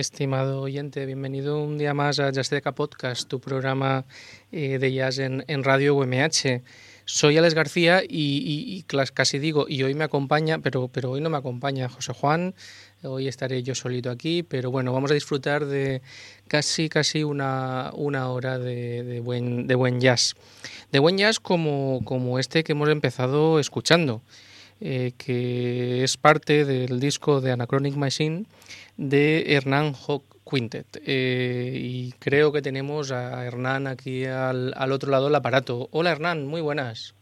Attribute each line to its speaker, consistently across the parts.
Speaker 1: Estimado oyente, bienvenido un día más a Jazz Podcast, tu programa eh, de jazz en, Radio UMH. Soy Alex García y, casi digo, y hoy me acompaña, pero, pero hoy no me acompaña José Juan, hoy estaré yo solito aquí, pero bueno, vamos a disfrutar de casi, casi una, una hora de, buen, de buen jazz. De buen jazz como, como este que hemos empezado escuchando. Eh, que es parte del disco de Anachronic Machine de Hernán Hawk Quintet. Eh, y creo que tenemos a Hernán aquí al, otro lado del aparato. Hola Hernán, muy buenas.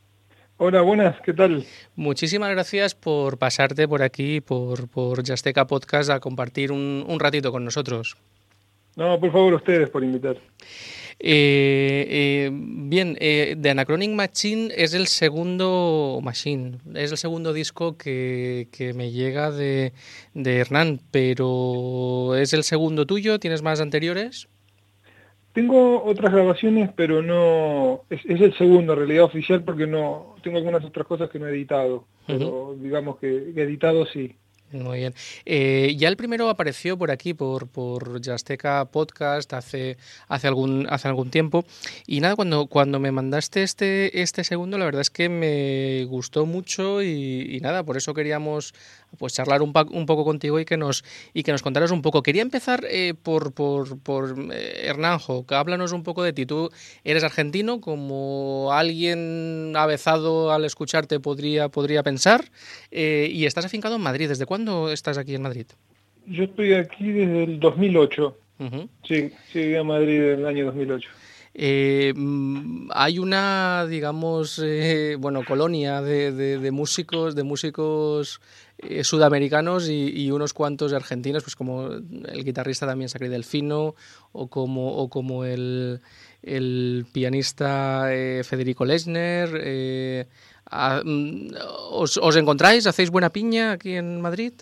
Speaker 2: Hola, buenas, ¿qué tal?
Speaker 1: Muchísimas gracias por pasarte por aquí, por, por Yasteca Podcast, a compartir un, un ratito con nosotros.
Speaker 2: No, por favor, ustedes por invitar.
Speaker 1: Eh, eh, bien, eh, The Anachronic Machine es el segundo Machine, es el segundo disco que, me llega de, Hernán, pero ¿es el segundo tuyo? ¿Tienes más anteriores?
Speaker 2: Tengo otras grabaciones, pero no es, el segundo en realidad oficial porque no tengo algunas otras cosas que no he editado, pero digamos que, que editado sí.
Speaker 1: Muy bien. Eh, ya el primero apareció por aquí, por, por Yasteca Podcast, hace, hace, algún, hace algún tiempo. Y nada, cuando, cuando me mandaste este, este segundo, la verdad es que me gustó mucho y, nada, por eso queríamos pues charlar un, un, poco contigo y que nos, y que nos contaras un poco. Quería empezar eh, por, por, por eh, Hernanjo, que háblanos un poco de ti. Tú eres argentino, como alguien avezado al escucharte podría, podría pensar, y estás afincado en Madrid. ¿Desde cuándo? ¿Cuándo estás aquí en Madrid?
Speaker 2: Yo estoy aquí desde el 2008. Sí, llegué a Madrid en el año 2008.
Speaker 1: Eh, mm, hay una, digamos, eh, bueno, colonia de, músicos, de músicos eh, sudamericanos y, unos cuantos argentinos, pues como el guitarrista también Sacri Delfino o como, o como el, pianista Federico Lesner. Ah, mm, ¿Os, encontráis? ¿Hacéis buena piña aquí en Madrid?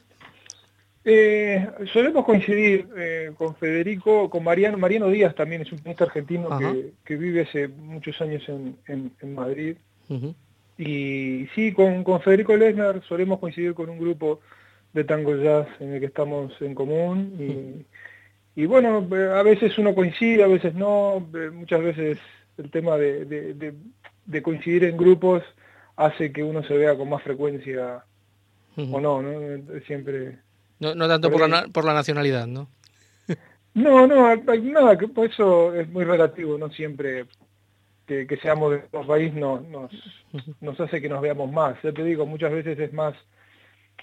Speaker 2: Eh, solemos coincidir eh, con Federico, con Mariano. Mariano Díaz también es un pianista argentino que, vive hace muchos años en, Madrid. Y sí, con, Federico Lesnar solemos coincidir con un grupo de tango jazz en el que estamos en común. Y, bueno, a veces uno coincide, a veces no. Muchas veces el tema de coincidir en grupos hace que uno se vea con más frecuencia o no, ¿no? Siempre...
Speaker 1: No, no tanto por, la, por la nacionalidad, ¿no?
Speaker 2: no, no, nada, que por eso es muy relativo, no siempre que, seamos de otro país no, nos, nos hace que nos veamos más. Ya te digo, muchas veces es más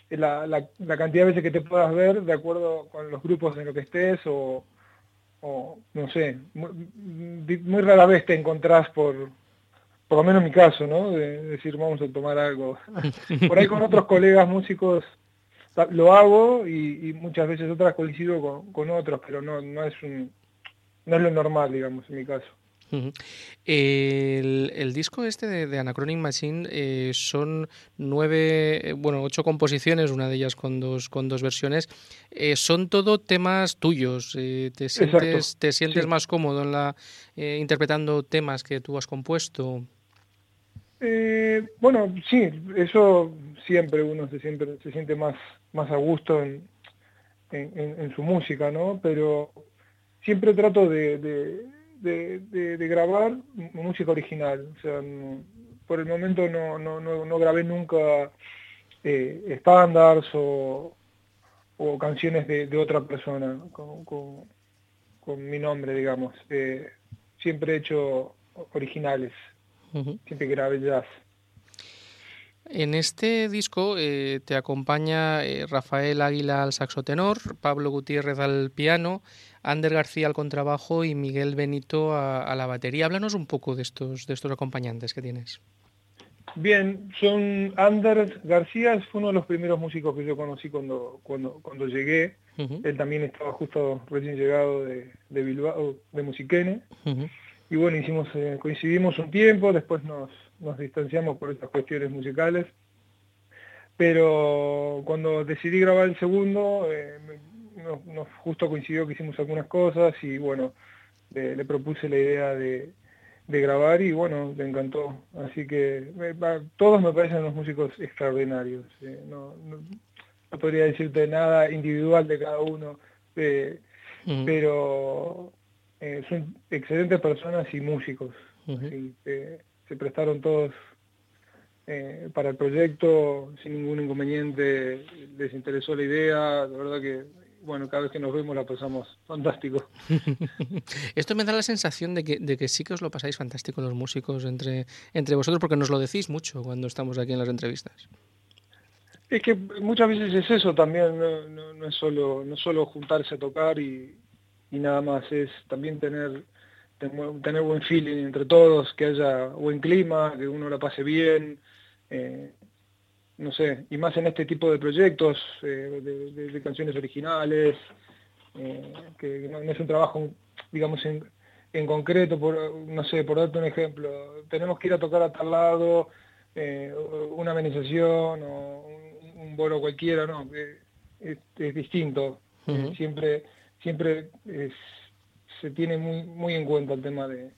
Speaker 2: la, la, cantidad de veces que te puedas ver de acuerdo con los grupos en los que estés o, o no sé, muy rara vez te encontrás por, por lo menos en mi caso, ¿no? De decir, vamos a tomar algo. Por ahí con otros colegas músicos lo hago y, muchas veces otras coincido con, otros, pero no, no, es un, no es lo normal, digamos, en mi caso.
Speaker 1: el, disco este de, Anachronic Machine eh, son nueve, eh, bueno, ocho composiciones, una de ellas con dos, con dos versiones. Eh, son todo temas tuyos. ¿Te sientes, te sientes más cómodo en la, interpretando temas que tú has compuesto?
Speaker 2: Eh, bueno, sí, eso siempre uno se siente, se siente más, más a gusto en, en, su música, ¿no? Pero siempre trato de, de, grabar música original. O sea, por el momento no, no, no, grabé nunca eh, estándares o, o, canciones de, otra persona con, con, mi nombre, digamos. Eh, siempre he hecho originales siempre grave jazz.
Speaker 1: En este disco eh, te acompaña eh, Rafael Águila al saxo tenor, Pablo Gutiérrez al piano, Ander García al contrabajo y Miguel Benito a, la batería. Háblanos un poco de estos, de estos acompañantes que tienes.
Speaker 2: Bien, son Ander García, fue uno de los primeros músicos que yo conocí cuando, cuando, cuando llegué. Él también estaba justo recién llegado de, Bilbao, de Musiquene y bueno, hicimos, eh, coincidimos un tiempo, después nos, nos distanciamos por estas cuestiones musicales, pero cuando decidí grabar el segundo, eh, nos, justo coincidió que hicimos algunas cosas y bueno, le, propuse la idea de, grabar y bueno, le encantó. Así que todos me parecen unos músicos extraordinarios. Eh, no, podría decirte nada individual de cada uno. pero eh, son excelentes personas y músicos. se prestaron todos eh, para el proyecto sin ningún inconveniente, les interesó la idea, la verdad que bueno, cada vez que nos vemos la pasamos fantástico.
Speaker 1: Esto me da la sensación de que, de que sí que os lo pasáis fantástico los músicos entre, entre vosotros, porque nos lo decís mucho cuando estamos aquí en las entrevistas.
Speaker 2: Es que muchas veces es eso también, no, no, es solo no solo juntarse a tocar y, y, nada más, es también tener tener buen feeling entre todos, que haya buen clima, que uno la pase bien, eh, no sé, y más en este tipo de proyectos, eh, de, canciones originales, eh, que no, es un trabajo, digamos, en, en, concreto, por, no sé, por darte un ejemplo, tenemos que ir a tocar a tal lado, una amenización o un, vuelo cualquiera, no, es, es distinto, siempre, siempre se tiene muy, muy en cuenta el tema de,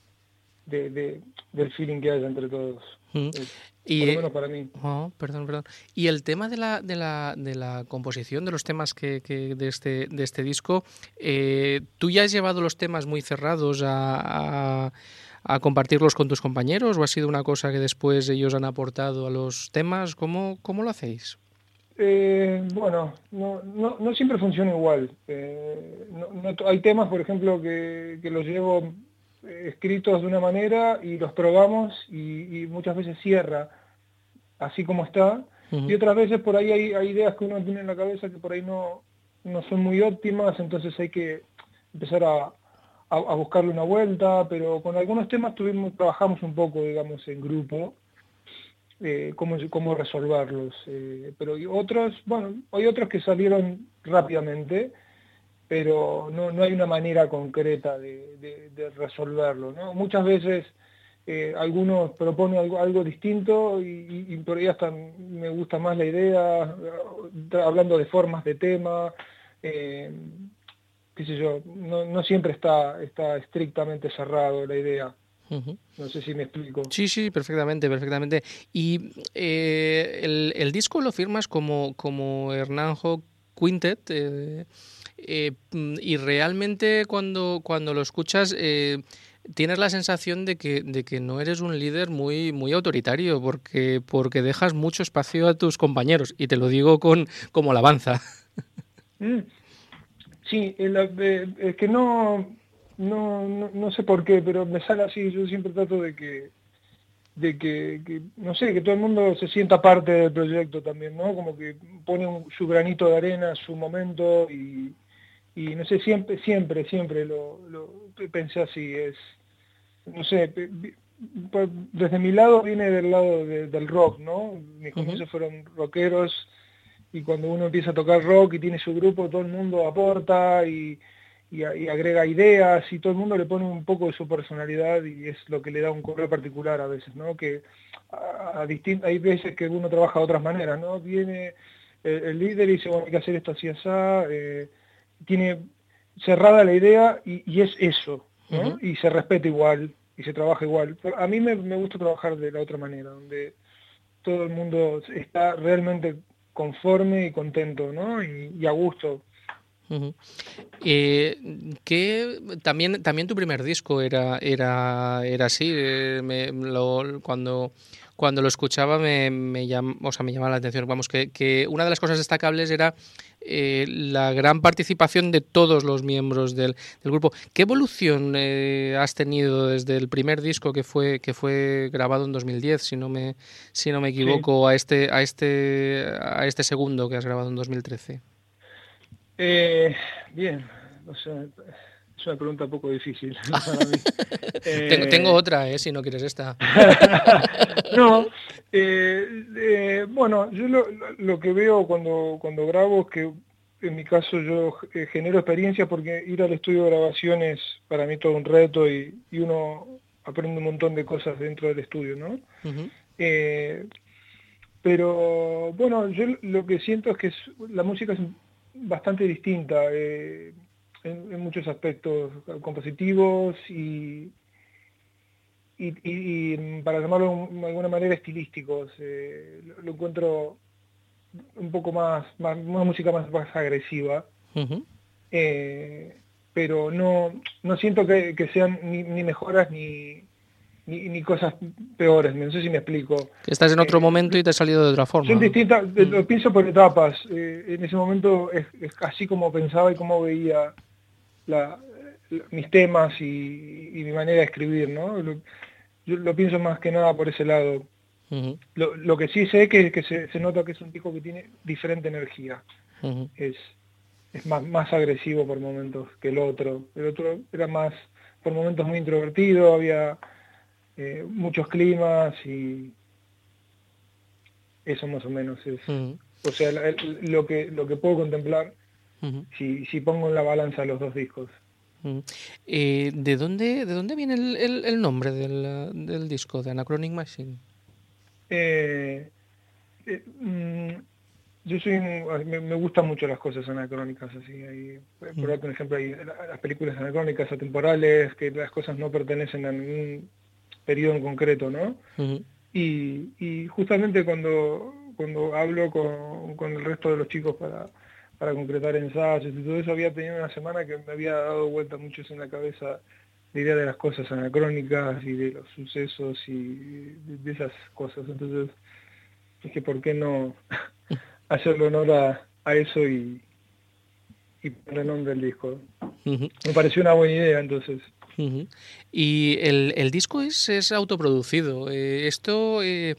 Speaker 2: del feeling que hay entre todos.
Speaker 1: Y,
Speaker 2: por lo menos para mí.
Speaker 1: Oh, perdón, perdón. Y el tema de la, de la, de la composición de los temas que, que de, este, de este disco, eh, ¿tú ya has llevado los temas muy cerrados a, a, compartirlos con tus compañeros o ha sido una cosa que después ellos han aportado a los temas? ¿Cómo, cómo lo hacéis?
Speaker 2: Eh, bueno, no, no, no, siempre funciona igual. Eh, hay temas, por ejemplo, que, que, los llevo eh, escritos de una manera y los probamos y, muchas veces cierra así como está. Y otras veces por ahí hay, ideas que uno tiene en la cabeza que por ahí no, no son muy óptimas, entonces hay que empezar a, a, buscarle una vuelta, pero con algunos temas tuvimos, trabajamos un poco, digamos, en grupo eh, cómo, cómo resolverlos. Eh, pero otros, bueno, hay otros que salieron rápidamente, pero no, no hay una manera concreta de, de, resolverlo. ¿no? Muchas veces eh, algunos proponen algo, algo distinto y, por ahí hasta me gusta más la idea, hablando de formas de tema. qué sé yo, no, no siempre está, está estrictamente cerrado la idea. No sé si me explico.
Speaker 1: Sí, sí, perfectamente, perfectamente. Y eh, el, disco lo firmas como, como Hernán Quintet. Eh, eh, y realmente cuando, cuando lo escuchas tienes la sensación de que, de que no eres un líder muy, muy autoritario porque, porque dejas mucho espacio a tus compañeros. Y te lo digo con como alabanza.
Speaker 2: Mm. Sí, es que no no, no, no, sé por qué, pero me sale así, yo siempre trato de que, de que, no sé, que todo el mundo se sienta parte del proyecto también, ¿no? Como que pone su granito de arena, su momento y, y no sé, siempre, siempre, siempre lo, lo pensé así, es, no sé, pues, desde mi lado viene del lado del rock, ¿no? Mis comienzos fueron rockeros y cuando uno empieza a tocar rock y tiene su grupo, todo el mundo aporta y y, agrega ideas y todo el mundo le pone un poco de su personalidad y es lo que le da un color particular a veces, ¿no? Que a, hay veces que uno trabaja de otras maneras, ¿no? Viene el, líder y dice, bueno, hay que hacer esto así, así, eh, tiene cerrada la idea y, es eso, ¿no? Y se respeta igual y se trabaja igual. A mí me, gusta trabajar de la otra manera, donde todo el mundo está realmente conforme y contento, ¿no? y a gusto
Speaker 1: eh, que también, también tu primer disco era, era, era así. Eh, cuando, cuando lo escuchaba me, me, o sea, me llamaba la atención. Vamos, que, que una de las cosas destacables era eh, la gran participación de todos los miembros del, del grupo. ¿Qué evolución has tenido desde el primer disco que fue, que fue grabado en 2010, si no me, si no me equivoco, a, este, a, este, a este segundo que has grabado en 2013?
Speaker 2: Eh, bien, o sea, es una pregunta un poco difícil
Speaker 1: tengo, otra, eh, si no quieres esta.
Speaker 2: no, eh, bueno, yo lo, que veo cuando, cuando grabo es que en mi caso yo genero experiencia porque ir al estudio de grabación es para mí todo un reto y, uno aprende un montón de cosas dentro del estudio, ¿no? pero bueno, yo lo que siento es que la música es bastante distinta eh, en, muchos aspectos compositivos y, y, para llamarlo de alguna manera estilísticos. Eh, lo, encuentro un poco más, más una música más, más agresiva. Eh, pero no, no siento que, sean ni, mejoras ni, ni, cosas peores, no sé si me explico.
Speaker 1: Estás en otro eh, momento y te has salido de otra forma.
Speaker 2: Son distintas, mm. lo pienso por etapas. Eh, en ese momento es, así como pensaba y como veía mis temas y, mi manera de escribir, ¿no? yo lo pienso más que nada por ese lado. lo, que sí sé es que, que se, nota que es un disco que tiene diferente energía. Es es más, más agresivo por momentos que el otro. El otro era más, por momentos muy introvertido, había eh, muchos climas y eso más o menos es. O sea, lo, que, lo que puedo contemplar si, si pongo en la balanza los dos discos.
Speaker 1: Eh, ¿de, dónde, ¿De dónde viene el, el, nombre del, del, disco, de Anachronic Machine?
Speaker 2: Eh, eh mm, yo soy me, gustan mucho las cosas anacrónicas así hay, por ejemplo hay las películas anacrónicas atemporales que las cosas no pertenecen a ningún periodo en concreto no y, y, justamente cuando cuando hablo con, con, el resto de los chicos para para concretar ensayos y todo eso había tenido una semana que me había dado vuelta mucho en la cabeza la idea de las cosas anacrónicas y de los sucesos y de, esas cosas entonces dije por qué no hacerle honor a, eso y, y poner nombre al disco. Me pareció una buena idea entonces.
Speaker 1: Y el, el, disco es, autoproducido. Eh, esto eh,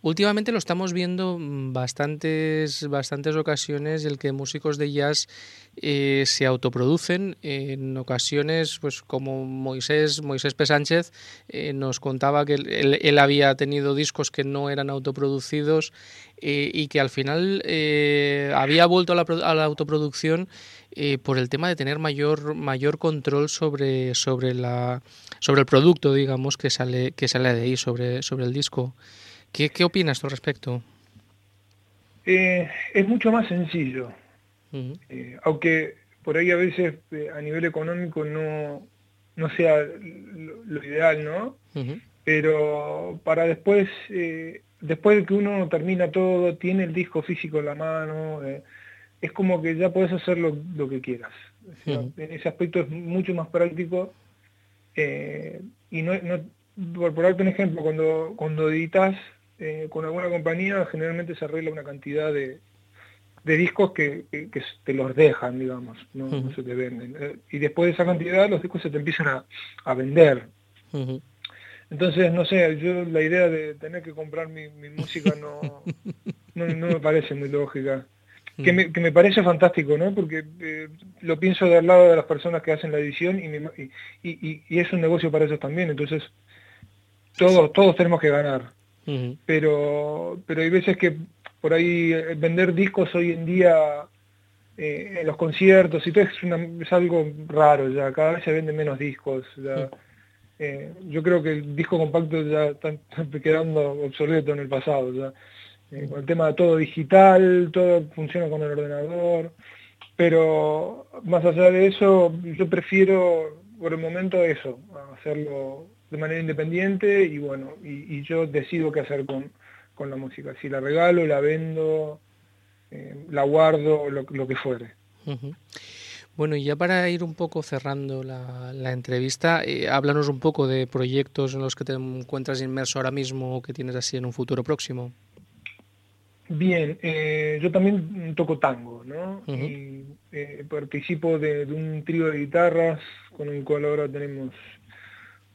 Speaker 1: Últimamente lo estamos viendo bastantes, bastantes ocasiones el que músicos de jazz eh, se autoproducen. En ocasiones, pues como Moisés, Moisés P. Sánchez eh, nos contaba que él, había tenido discos que no eran autoproducidos y que al final había vuelto a la, a la autoproducción por el tema de tener mayor, mayor control sobre, sobre, la, sobre el producto, digamos, que sale, que sale de ahí, sobre, sobre el disco. ¿Qué, qué opinas al respecto?
Speaker 2: Eh, es mucho más sencillo, eh, aunque por ahí a veces eh, a nivel económico no, no sea lo, ideal, ¿no? Pero para después, después de que uno termina todo, tiene el disco físico en la mano, es como que ya puedes hacer lo, que quieras. En ese aspecto es mucho más práctico y no, por, por darte un ejemplo, cuando, cuando editas eh, con alguna compañía generalmente se arregla una cantidad de, discos que, te los dejan, digamos, no, se te venden. Eh, y después de esa cantidad los discos se te empiezan a, vender. Entonces, no sé, yo la idea de tener que comprar mi, música no, no, me parece muy lógica. Que me, que me, parece fantástico, ¿no? Porque eh, lo pienso del lado de las personas que hacen la edición y, y, y, es un negocio para ellos también. Entonces, todos, todos tenemos que ganar pero, pero hay veces que por ahí eh, vender discos hoy en día eh, en los conciertos y todo es, algo raro ya, cada vez se venden menos discos. Eh, yo creo que el disco compacto ya está quedando obsoleto en el pasado. Ya. Con el tema de todo digital, todo funciona con el ordenador, pero más allá de eso, yo prefiero por el momento eso, hacerlo de manera independiente y bueno, y, yo decido qué hacer con, con, la música. Si la regalo, la vendo, eh, la guardo, lo, que fuere.
Speaker 1: Bueno, y ya para ir un poco cerrando la, la entrevista, eh, háblanos un poco de proyectos en los que te encuentras inmerso ahora mismo o que tienes así en un futuro próximo.
Speaker 2: Bien, eh, yo también toco tango, ¿no? Y eh, participo de, de, un trío de guitarras con el cual ahora tenemos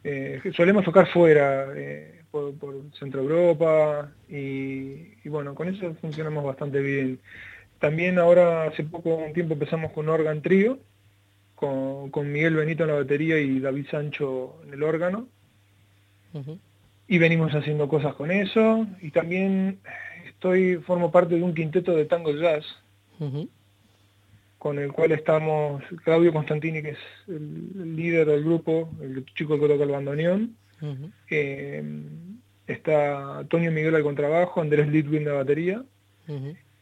Speaker 2: eh, solemos tocar fuera, eh, por, Centro Europa, y, bueno, con eso funcionamos bastante bien. También ahora, hace poco un tiempo empezamos con Organ Trio, con, Miguel Benito en la batería y David Sancho en el órgano. Y venimos haciendo cosas con eso, y también estoy, formo parte de un quinteto de tango jazz, con el cual estamos Claudio Constantini, que es el, líder del grupo, el chico que toca el bandoneón. Eh, está Antonio Miguel al contrabajo, Andrés Litwin la batería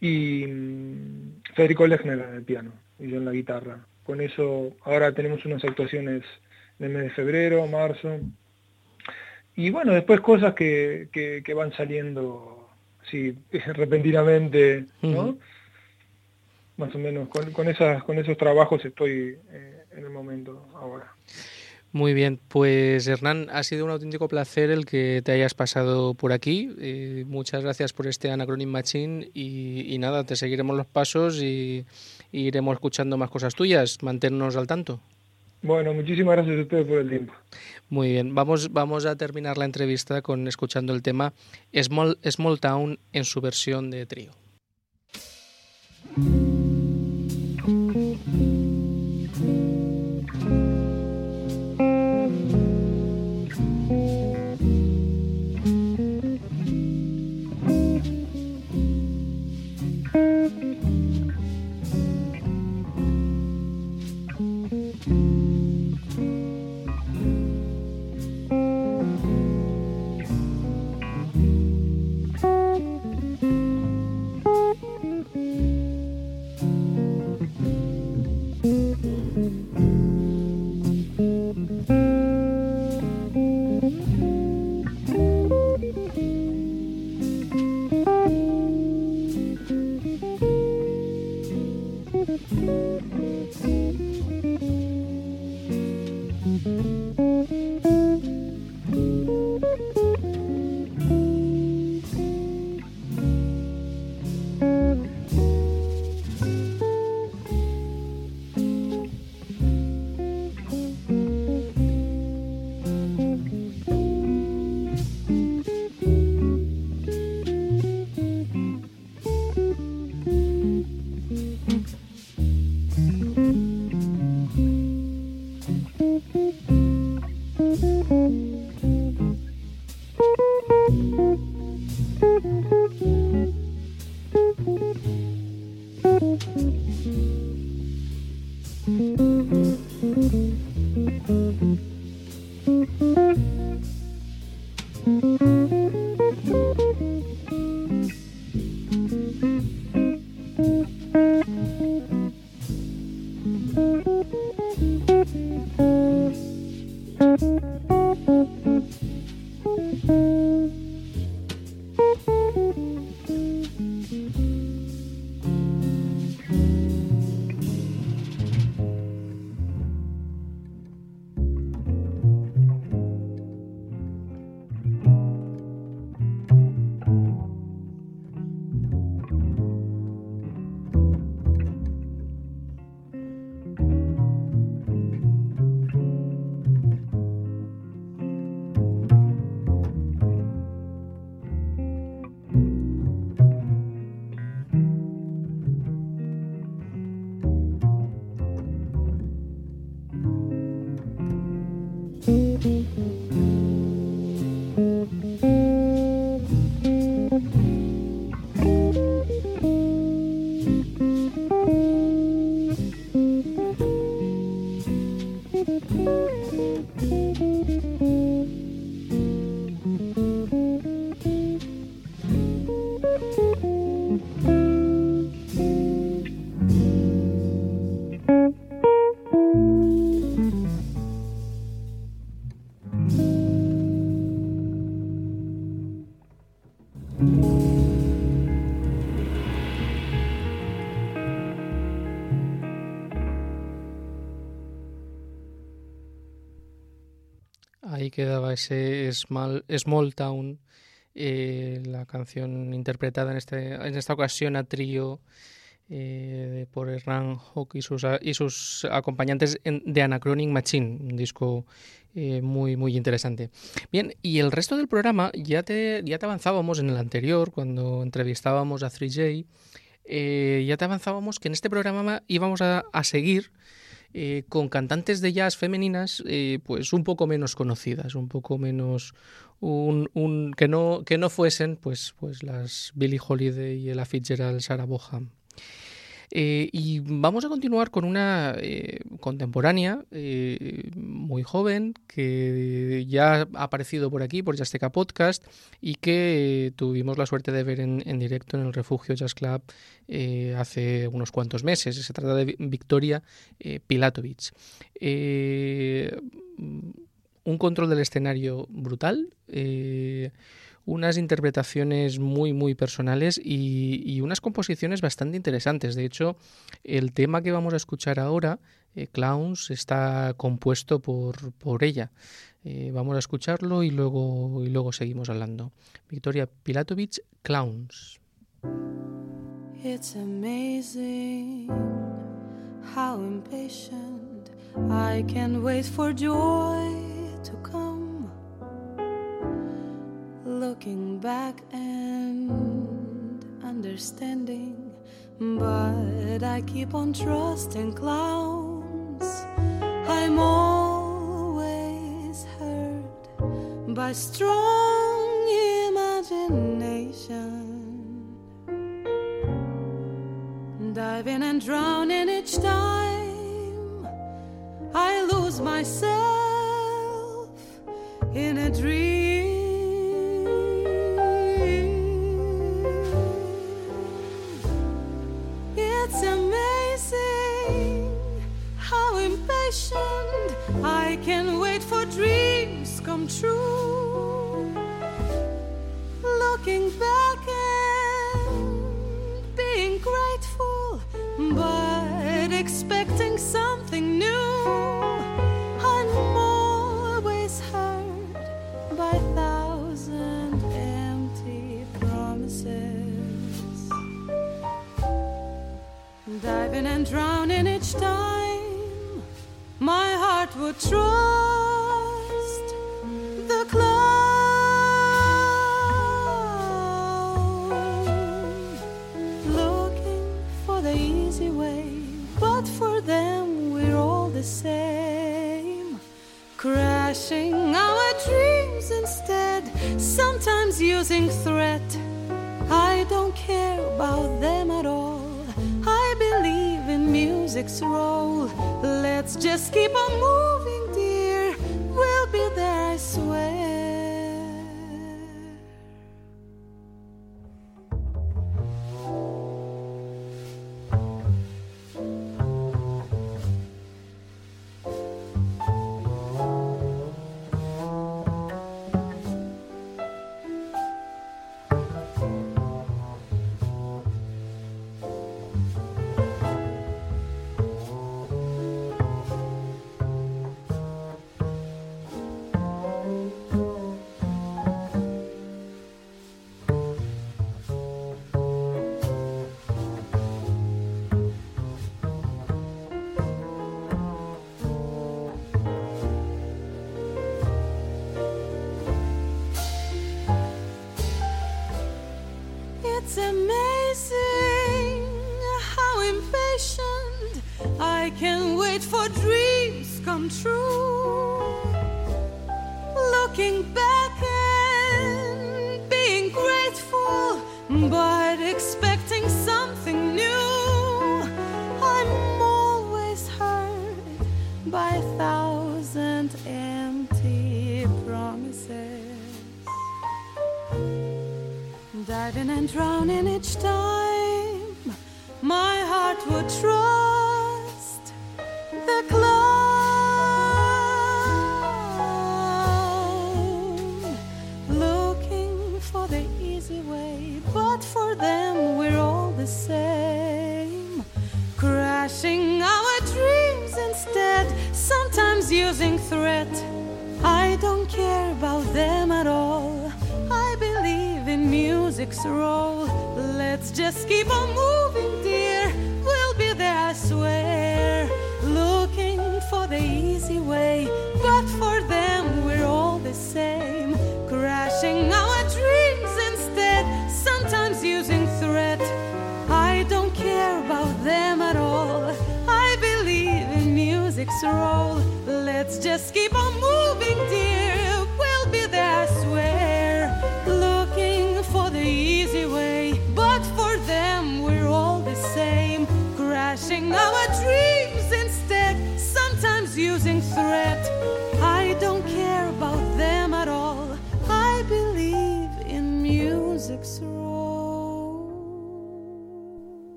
Speaker 2: y mm, Federico Lechner en el piano y yo en la guitarra. Con eso ahora tenemos unas actuaciones en el mes de febrero, marzo. Y bueno, después cosas que, que, van saliendo así repentinamente, ¿no? más o menos con, con, esas, con esos trabajos estoy eh, en el momento ahora.
Speaker 1: Muy bien, pues Hernán, ha sido un auténtico placer el que te hayas pasado por aquí. Eh, muchas gracias por este Anacronim Machine y, y, nada, te seguiremos los pasos y, y, iremos escuchando más cosas tuyas. Mantenernos al tanto.
Speaker 2: Bueno, muchísimas gracias a ustedes por el tiempo.
Speaker 1: Muy bien, vamos, vamos a terminar la entrevista con escuchando el tema Small, Small Town en su versión de trío. Ese Small, Small Town, eh, la canción interpretada en, este, en esta ocasión a trío eh, por Hernán Hawk y sus, y sus acompañantes en, de Anachronic Machine, un disco eh, muy, muy interesante. Bien, y el resto del programa ya te, ya te avanzábamos en el anterior, cuando entrevistábamos a 3J, eh, ya te avanzábamos que en este programa íbamos a, a seguir eh, con cantantes de jazz femeninas eh, pues un poco menos conocidas, un poco menos un, un, que no que no fuesen pues pues las Billie Holiday y Ella Fitzgerald, Sarah Boham. Eh, y vamos a continuar con una eh, contemporánea eh, muy joven que ya ha aparecido por aquí, por Jazzteca Podcast, y que tuvimos la suerte de ver en, directo en el Refugio Jazz Club hace unos cuantos meses. Se trata de Victoria Pilatovich. un control del escenario brutal unas interpretaciones muy, muy personales y, unas composiciones bastante interesantes. De hecho, el tema que vamos a escuchar ahora, eh, Clowns, está compuesto por, por ella. Eh, vamos a escucharlo y luego, y luego seguimos hablando. Victoria Pilatovich, Clowns.
Speaker 3: It's amazing how impatient I can wait for joy to come. Looking back and understanding, but I keep on trusting clowns. I'm always hurt by strong imagination. diving and drowning each time I lose myself in a dream. I can wait for dreams come true. Looking back and being grateful but expecting something new. I'm always hurt by thousand empty promises. Diving and drowning each time, my heart would trust the clouds. Looking for the easy way, but for them we're all the same. Crashing our dreams instead, sometimes using threat. I don't care about them at all. I believe in music's role. Let's just keep on moving, true.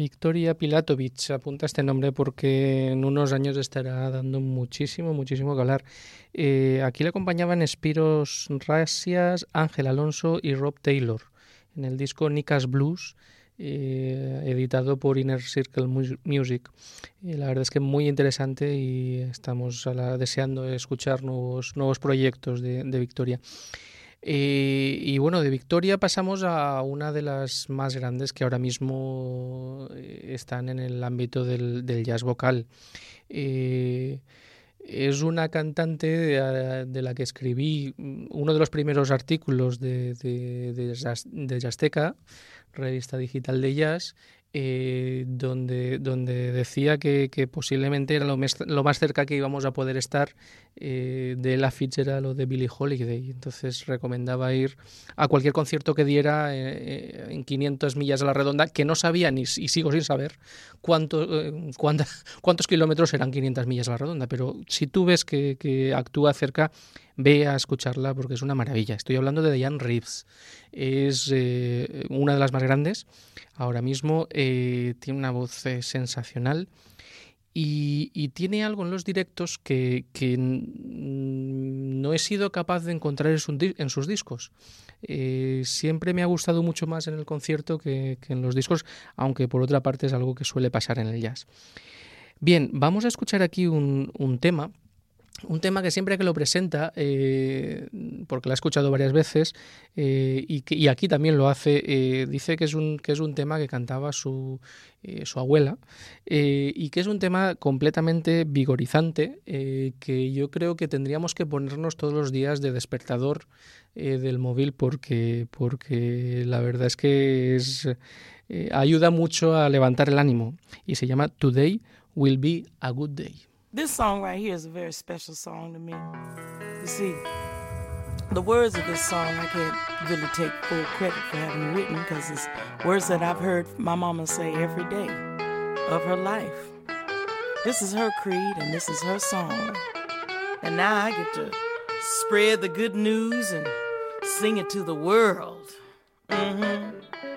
Speaker 1: Victoria Pilatovic, apunta este nombre porque en unos años estará dando muchísimo, muchísimo que. Eh, aquí le acompañaban Spiros Rasias, Ángel Alonso y Rob Taylor en el disco Nicas Blues, eh, editado por Inner Circle Music. Eh, la verdad es que muy interesante y estamos deseando escuchar nuevos, nuevos proyectos de Victoria. Eh, y bueno, de Victoria pasamos a una de las más grandes que ahora mismo eh, están en el ámbito del, jazz vocal. Eh, es una cantante de, la que escribí uno de los primeros artículos de, de, de, revista digital de jazz, eh, donde, donde decía que, posiblemente era lo más, lo más, cerca que íbamos a poder estar eh, de la Fitzgerald o de Billie Holiday. Entonces recomendaba ir a cualquier concierto que diera eh, en 500 millas a la redonda, que no sabía ni, y sigo sin saber cuánto, cuántos kilómetros eran 500 millas a la redonda. Pero si tú ves que, que actúa cerca, ve a escucharla porque es una maravilla. Estoy hablando de Diane Reeves. Es eh, una de las más grandes. Ahora mismo eh, tiene una voz eh, sensacional y, tiene algo en los directos que, no he sido capaz de encontrar en, sus discos. siempre me ha gustado mucho más en el concierto que, en los discos, aunque por otra parte es algo que suele pasar en el jazz. Bien, vamos a escuchar aquí un, un tema un tema que siempre que lo presenta, eh, porque lo ha escuchado varias veces eh, y, aquí también lo hace, eh, dice que es, un, que es un tema que cantaba su, su abuela y que es un tema completamente vigorizante que yo creo que tendríamos que ponernos todos los días de despertador del móvil porque, porque la verdad es que es, ayuda mucho a levantar el ánimo y se llama Today Will Be a Good Day.
Speaker 4: This song right here is a very special song to me. You see, the words of this song I can't really take full credit for having written because it's words that I've heard my mama say every day of her life. This is her creed and this is her song. And now I get to spread the good news and sing it to the world. Mm-hmm.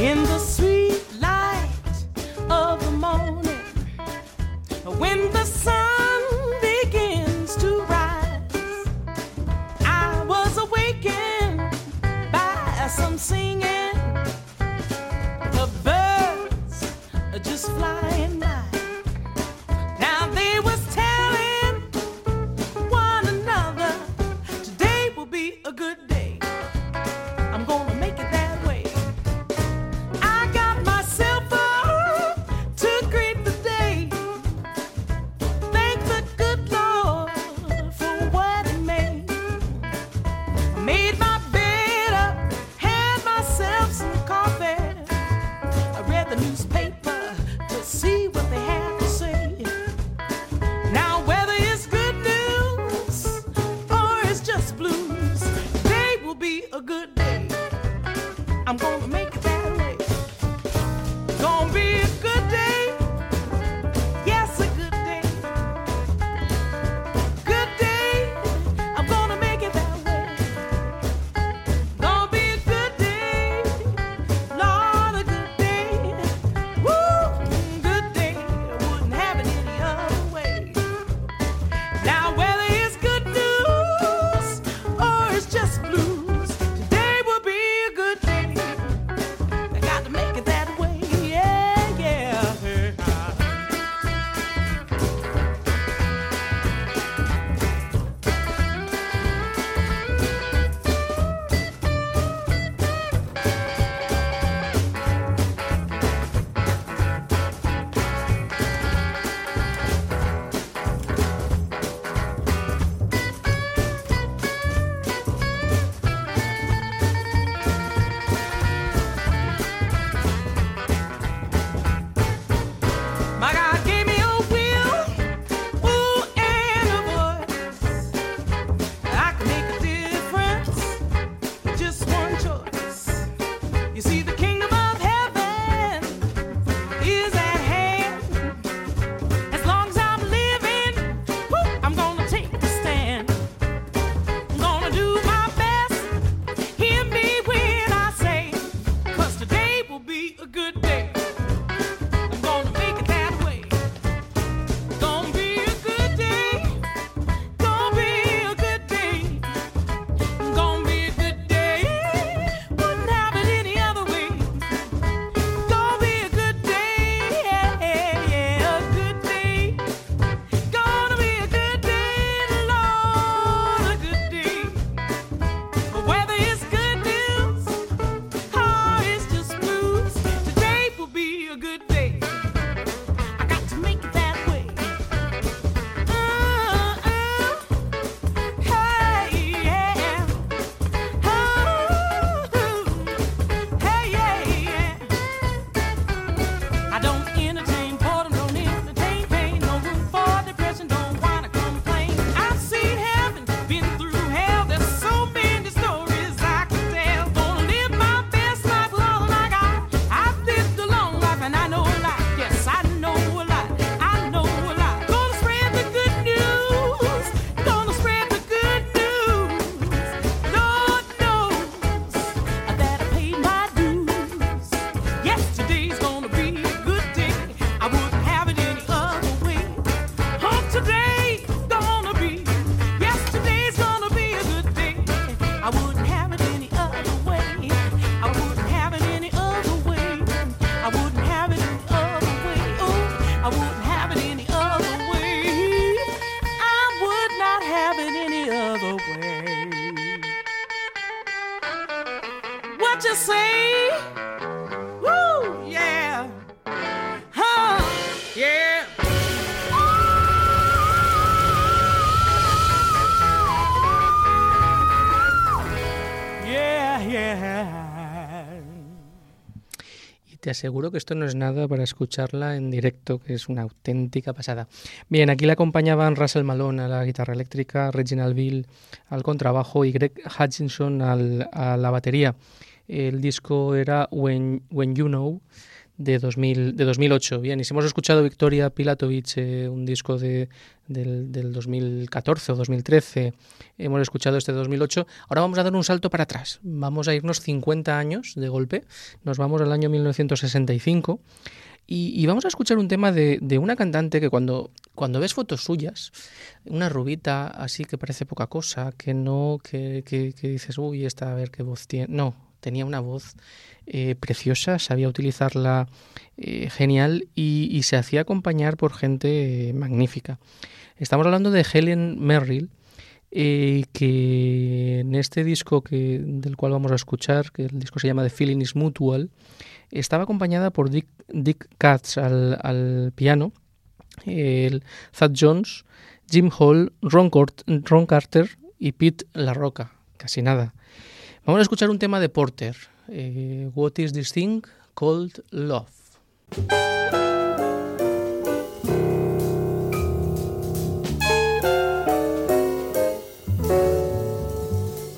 Speaker 4: In the sweet Y
Speaker 1: Te aseguro que esto no es nada para escucharla en directo, que es una auténtica pasada. Bien, aquí la acompañaban Russell Malone a la guitarra eléctrica, Reginald Bill al contrabajo y Greg Hutchinson al, a la batería. El disco era When, When You Know de, 2000, de 2008. Bien, y si hemos escuchado Victoria Pilatovich, eh, un disco de, del, del, 2014 o 2013, hemos escuchado este de 2008, ahora vamos a dar un salto para atrás. Vamos a irnos 50 años de golpe, nos vamos al año 1965. Y, y, vamos a escuchar un tema de, de, una cantante que cuando, cuando ves fotos suyas, una rubita así que parece poca cosa, que no, que, que, que dices, uy, esta a ver qué voz tiene. No, tenía una voz eh, preciosa, sabía utilizarla eh, genial y, se hacía acompañar por gente eh, magnífica. Estamos hablando de Helen Merrill, eh, que en este disco que, del cual vamos a escuchar, que el disco se llama The Feeling is Mutual, estaba acompañada por Dick, Dick Katz al, al piano, el Thad Jones, Jim Hall, Ron, Cort, Ron Carter y Pete La Roca, casi nada. Vamos a escuchar un tema de Porter, eh, What is this thing called love?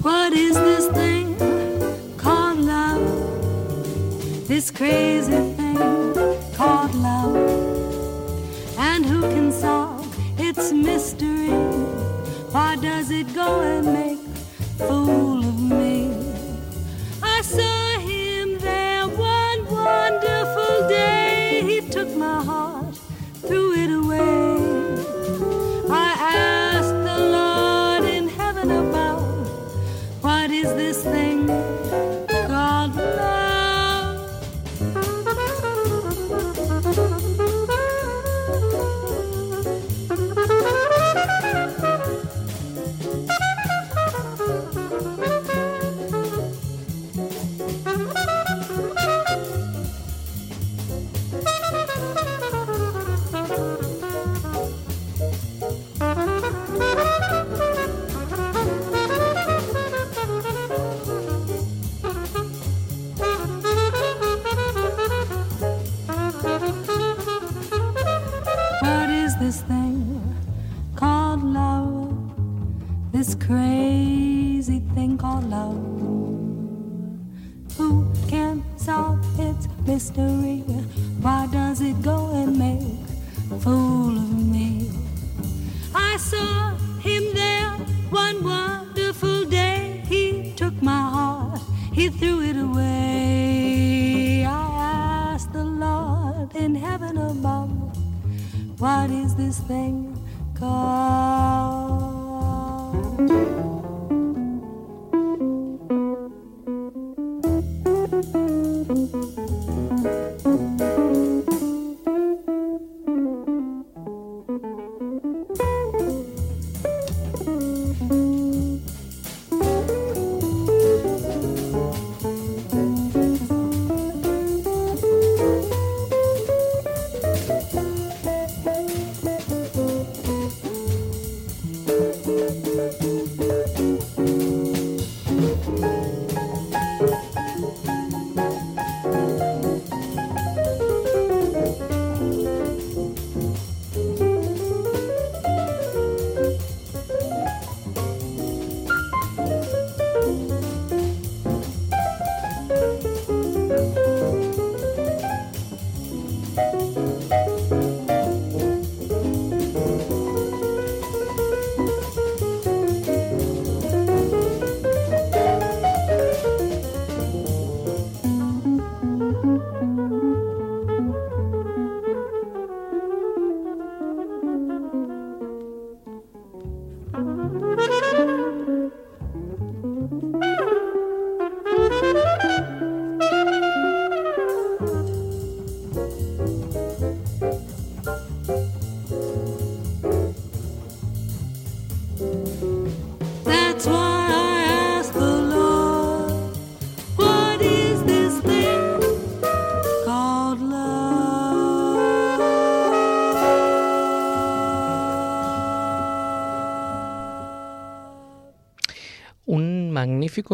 Speaker 3: What is this thing called love? This crazy thing called love. And who can solve its mystery? Why does it go and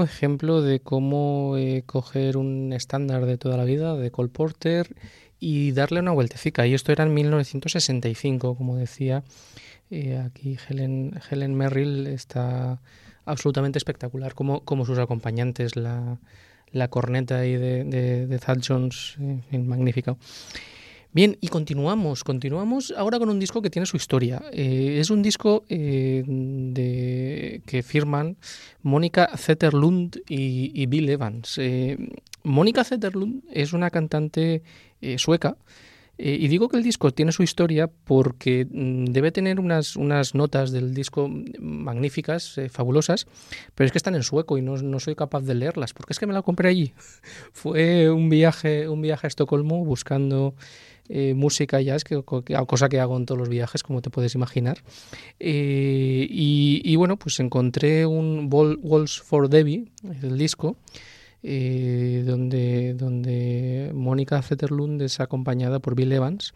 Speaker 1: ejemplo de cómo eh, coger un estándar de toda la vida, de Cole Porter, y darle una vueltecica. Y esto era en 1965, como decía. eh, aquí Helen, Helen Merrill está absolutamente espectacular, como, como sus acompañantes, la, la corneta ahí de, Thad Jones, eh, magnífica. Bien, y continuamos, continuamos ahora con un disco que tiene su historia. Eh, es un disco eh, de, que firman Mónica Zetterlund y, Bill Evans. Eh, Mónica Zetterlund es una cantante sueca. y digo que el disco tiene su historia porque mm, debe tener unas, unas notas del disco magníficas, fabulosas, pero es que están en sueco y no, no soy capaz de leerlas, porque es que me la compré allí. Fue un viaje, un viaje a Estocolmo buscando eh, música jazz, que, cosa que hago en todos los viajes, como te puedes imaginar. Eh, y, y bueno, pues encontré un Wall- Walls for Debbie, el disco, eh, donde, donde Mónica Zetterlund es acompañada por Bill Evans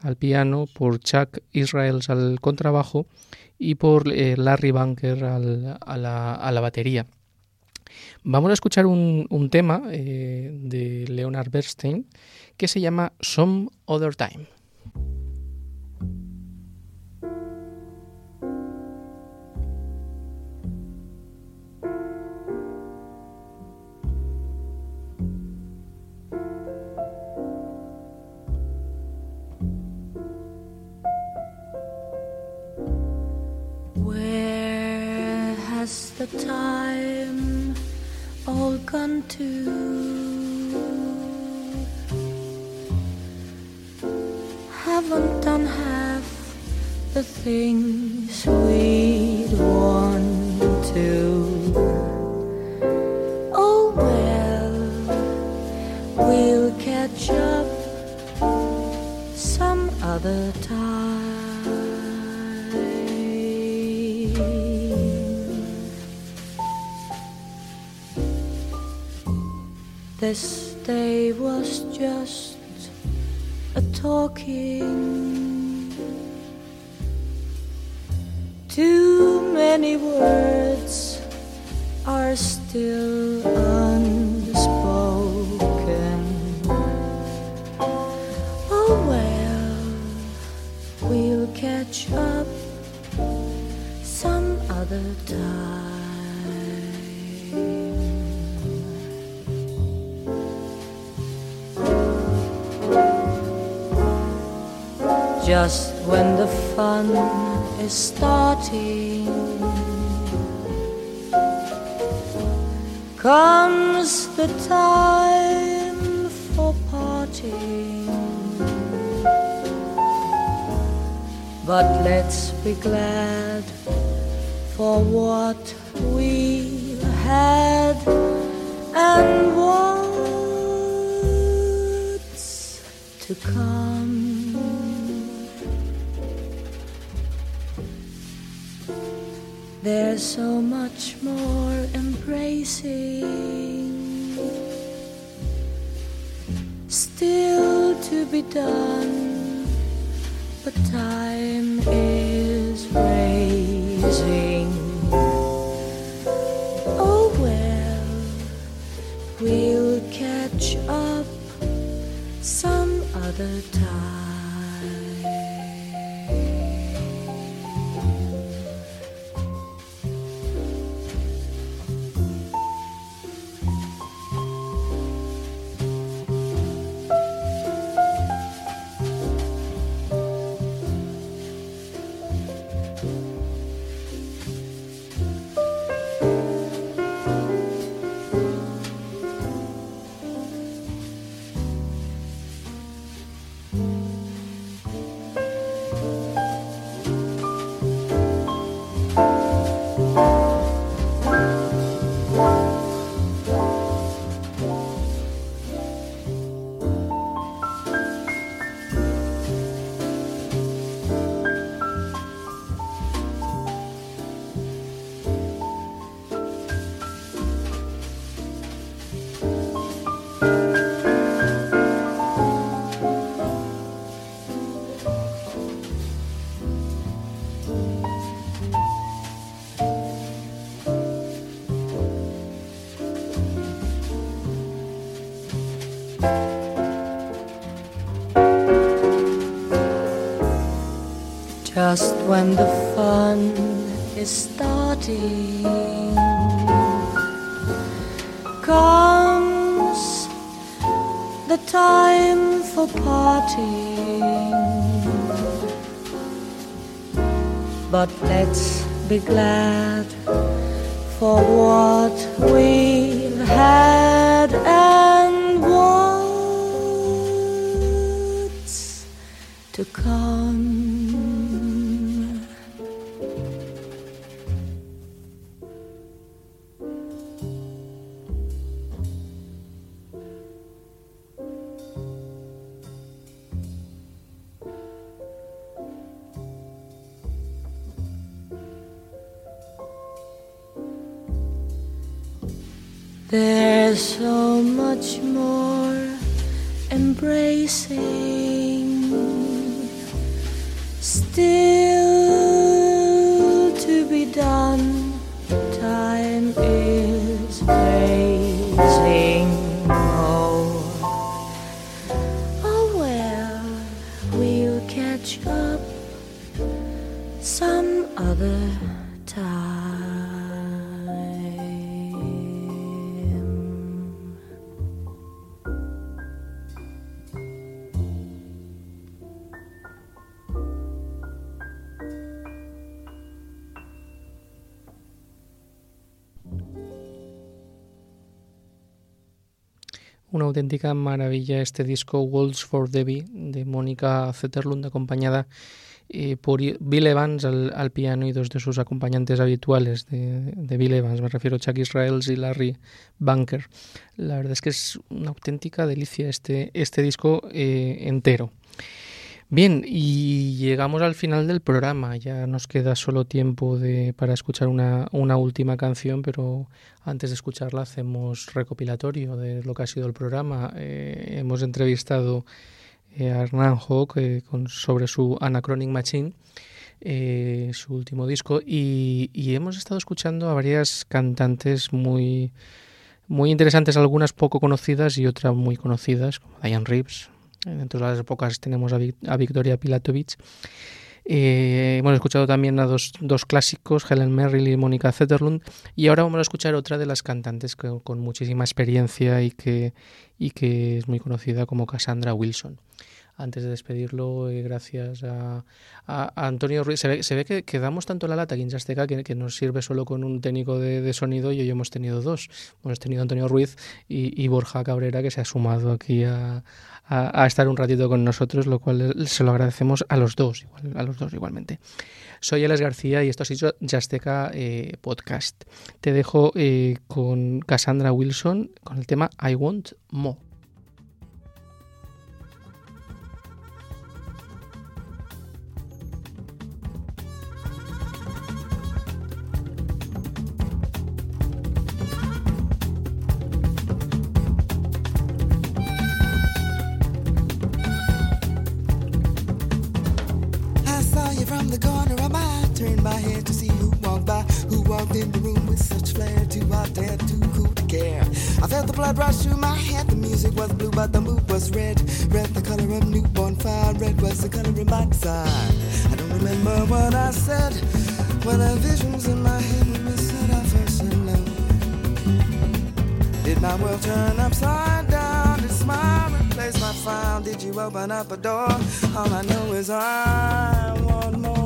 Speaker 1: al piano, por Chuck Israels al contrabajo y por eh, Larry Bunker al- a, la, a la batería. Vamos a escuchar un, tema eh, de Leonard Bernstein que se llama Some Other Time.
Speaker 3: Where has the time all gone too. Haven't done half the things we'd want to. Is starting, comes the time for parting. But let's be glad still to be done, but time is racing. Oh well, we'll catch up some other time. When the fun is starting comes the time for parting but let's be glad for what we've had and what's to come.
Speaker 1: Auténtica maravilla este disco Waltz for Debbie de Mónica Zetterlund acompañada eh, por Bill Evans al, al piano y dos de sus acompañantes habituales de, de Bill Evans, me refiero a Chuck Israels y Larry Bunker. La verdad es que es una auténtica delicia este, este disco eh, entero. Bien, y llegamos al final del programa. Ya nos queda solo tiempo de, para escuchar una, una última canción, pero antes de escucharla hacemos recopilatorio de lo que ha sido el programa. Eh, hemos entrevistado eh, a Hernán Hawk eh, con, sobre su Anachronic Machine, eh, su último disco, y, y hemos estado escuchando a varias cantantes muy, muy interesantes, algunas poco conocidas y otras muy conocidas, como Diane Reeves. Dentro de las épocas tenemos a, Vic- a Victoria Pilatovich. Eh, hemos escuchado también a dos, dos clásicos, Helen Merrill y Mónica Zetterlund, y ahora vamos a escuchar otra de las cantantes que- con muchísima experiencia y que, y que es muy conocida como Cassandra Wilson. Antes de despedirlo, eh, gracias a, Antonio Ruiz. Se ve, se ve que, que damos tanto la lata aquí en Chasteca que, nos sirve solo con un técnico de, sonido y hoy hemos tenido dos. Hemos tenido Antonio Ruiz y, Borja Cabrera que se ha sumado aquí a, a- a estar un ratito con nosotros, lo cual se lo agradecemos a los dos, igual- a los dos igualmente. Soy Alex García y esto ha sido Yasteca eh, Podcast. Te dejo eh, con Cassandra Wilson con el tema I Want More.
Speaker 5: By. Who walked in the room with such flair? Too hot to too cool to care. I felt the blood rush through my head. The music was blue, but the mood was red. Red, the color of newborn fire. Red was the color of my desire. I don't remember what I said. When the visions in my head when we said our first hello. Did my world turn upside down? Did smile replace my frown? Did you open up a door? All I know is I want more.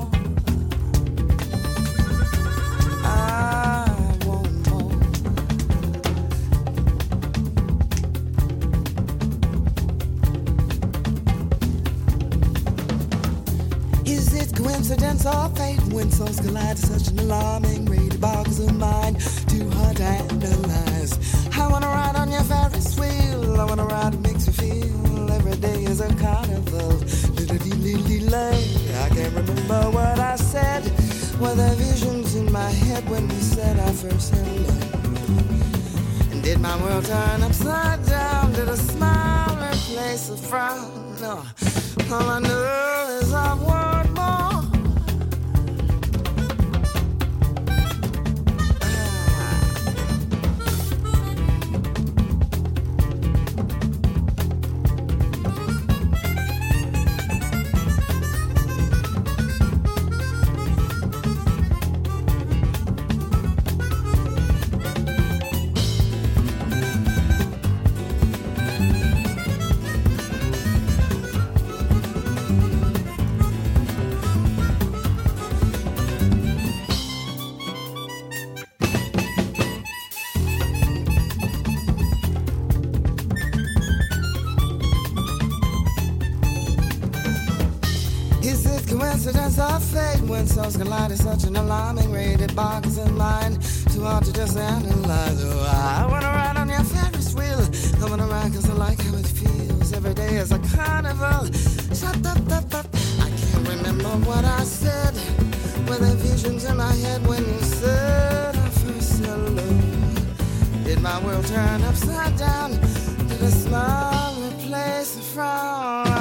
Speaker 5: Coincidence or fate when souls collide at such an alarming rate? Boggles the mind, too hard to analyze. I wanna ride on your Ferris wheel. I wanna ride, it makes me feel every day is a carnival. I can't remember what I said. Were there visions in my head when we said our first hello? And did my world turn upside down? Did a smile replace a frown? No. All I know dance off fate when souls collide at such an alarming rate. It boggles the mind, too hard to just analyze. Oh, I wanna ride on your Ferris wheel. I wanna ride cause I like how it feels. Every day is a carnival. I can't remember what I said. Were there visions in my head when you said our first hello? Did my world turn upside down? Did a smile replace a frown?